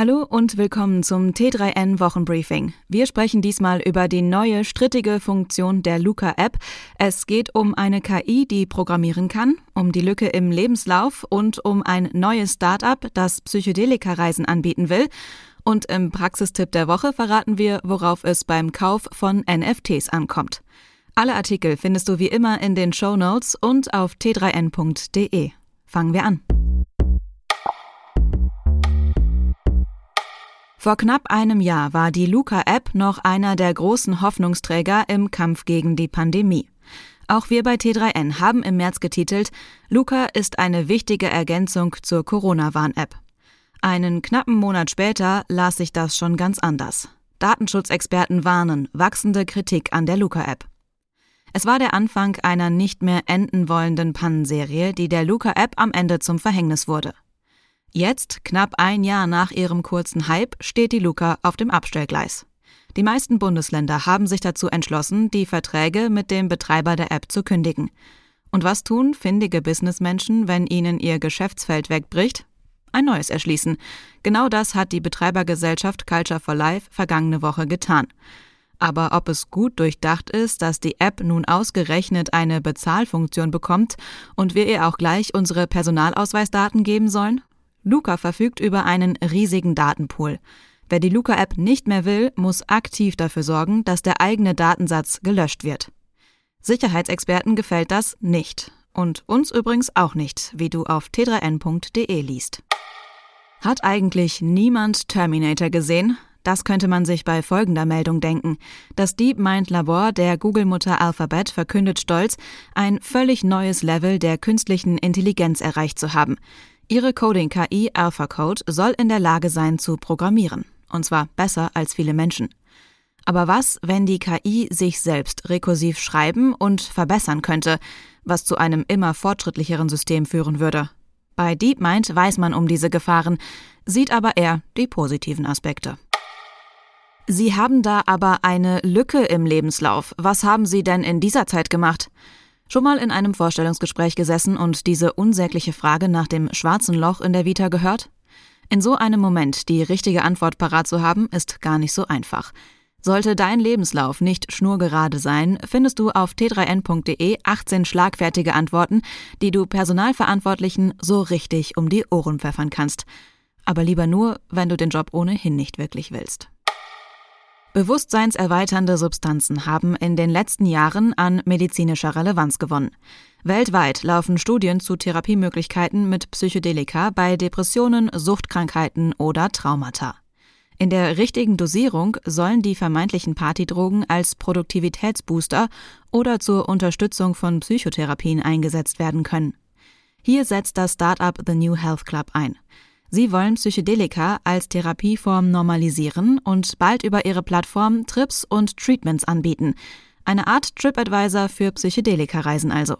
Hallo und willkommen zum T3N Wochenbriefing. Wir sprechen diesmal über die neue strittige Funktion der Luca-App. Es geht um eine KI, die programmieren kann, um die Lücke im Lebenslauf und um ein neues Start-up, das Psychedelika-Reisen anbieten will. Und im Praxistipp der Woche verraten wir, worauf es beim Kauf von NFTs ankommt. Alle Artikel findest du wie immer in den Show Notes und auf t3n.de. Fangen wir an. Vor knapp einem Jahr war die Luca-App noch einer der großen Hoffnungsträger im Kampf gegen die Pandemie. Auch wir bei T3N haben im März getitelt, Luca ist eine wichtige Ergänzung zur Corona-Warn-App. Einen knappen Monat später las sich das schon ganz anders. Datenschutzexperten warnen wachsende Kritik an der Luca-App. Es war der Anfang einer nicht mehr enden wollenden Pannenserie, die der Luca-App am Ende zum Verhängnis wurde. Jetzt, knapp ein Jahr nach ihrem kurzen Hype, steht die Luca auf dem Abstellgleis. Die meisten Bundesländer haben sich dazu entschlossen, die Verträge mit dem Betreiber der App zu kündigen. Und was tun findige Businessmenschen, wenn ihnen ihr Geschäftsfeld wegbricht? Ein neues erschließen. Genau das hat die Betreibergesellschaft Culture for Life vergangene Woche getan. Aber ob es gut durchdacht ist, dass die App nun ausgerechnet eine Bezahlfunktion bekommt und wir ihr auch gleich unsere Personalausweisdaten geben sollen? Luca verfügt über einen riesigen Datenpool. Wer die Luca-App nicht mehr will, muss aktiv dafür sorgen, dass der eigene Datensatz gelöscht wird. Sicherheitsexperten gefällt das nicht. Und uns übrigens auch nicht, wie du auf t3n.de liest. Hat eigentlich niemand Terminator gesehen? Das könnte man sich bei folgender Meldung denken. Das DeepMind-Labor der Google-Mutter Alphabet verkündet stolz, ein völlig neues Level der künstlichen Intelligenz erreicht zu haben. Ihre Coding-KI AlphaCode soll in der Lage sein zu programmieren. Und zwar besser als viele Menschen. Aber was, wenn die KI sich selbst rekursiv schreiben und verbessern könnte, was zu einem immer fortschrittlicheren System führen würde? Bei DeepMind weiß man um diese Gefahren, sieht aber eher die positiven Aspekte. Sie haben da aber eine Lücke im Lebenslauf. Was haben Sie denn in dieser Zeit gemacht? Schon mal in einem Vorstellungsgespräch gesessen und diese unsägliche Frage nach dem schwarzen Loch in der Vita gehört? In so einem Moment die richtige Antwort parat zu haben, ist gar nicht so einfach. Sollte dein Lebenslauf nicht schnurgerade sein, findest du auf t3n.de 18 schlagfertige Antworten, die du Personalverantwortlichen so richtig um die Ohren pfeffern kannst. Aber lieber nur, wenn du den Job ohnehin nicht wirklich willst. Bewusstseinserweiternde Substanzen haben in den letzten Jahren an medizinischer Relevanz gewonnen. Weltweit laufen Studien zu Therapiemöglichkeiten mit Psychedelika bei Depressionen, Suchtkrankheiten oder Traumata. In der richtigen Dosierung sollen die vermeintlichen Partydrogen als Produktivitätsbooster oder zur Unterstützung von Psychotherapien eingesetzt werden können. Hier setzt das Startup The New Health Club ein. Sie wollen Psychedelika als Therapieform normalisieren und bald über ihre Plattform Trips und Treatments anbieten. Eine Art TripAdvisor für Psychedelika-Reisen also.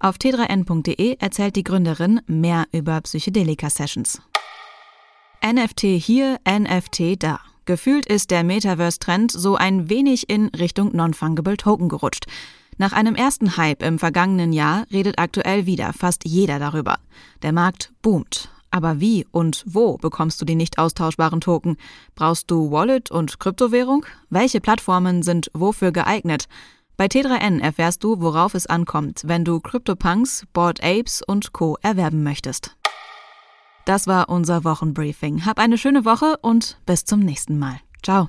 Auf t3n.de erzählt die Gründerin mehr über Psychedelika-Sessions. NFT hier, NFT da. Gefühlt ist der Metaverse-Trend so ein wenig in Richtung Non-Fungible Token gerutscht. Nach einem ersten Hype im vergangenen Jahr redet aktuell wieder fast jeder darüber. Der Markt boomt. Aber wie und wo bekommst du die nicht austauschbaren Token? Brauchst du Wallet und Kryptowährung? Welche Plattformen sind wofür geeignet? Bei T3N erfährst du, worauf es ankommt, wenn du CryptoPunks, Bored Apes und Co. erwerben möchtest. Das war unser Wochenbriefing. Hab eine schöne Woche und bis zum nächsten Mal. Ciao.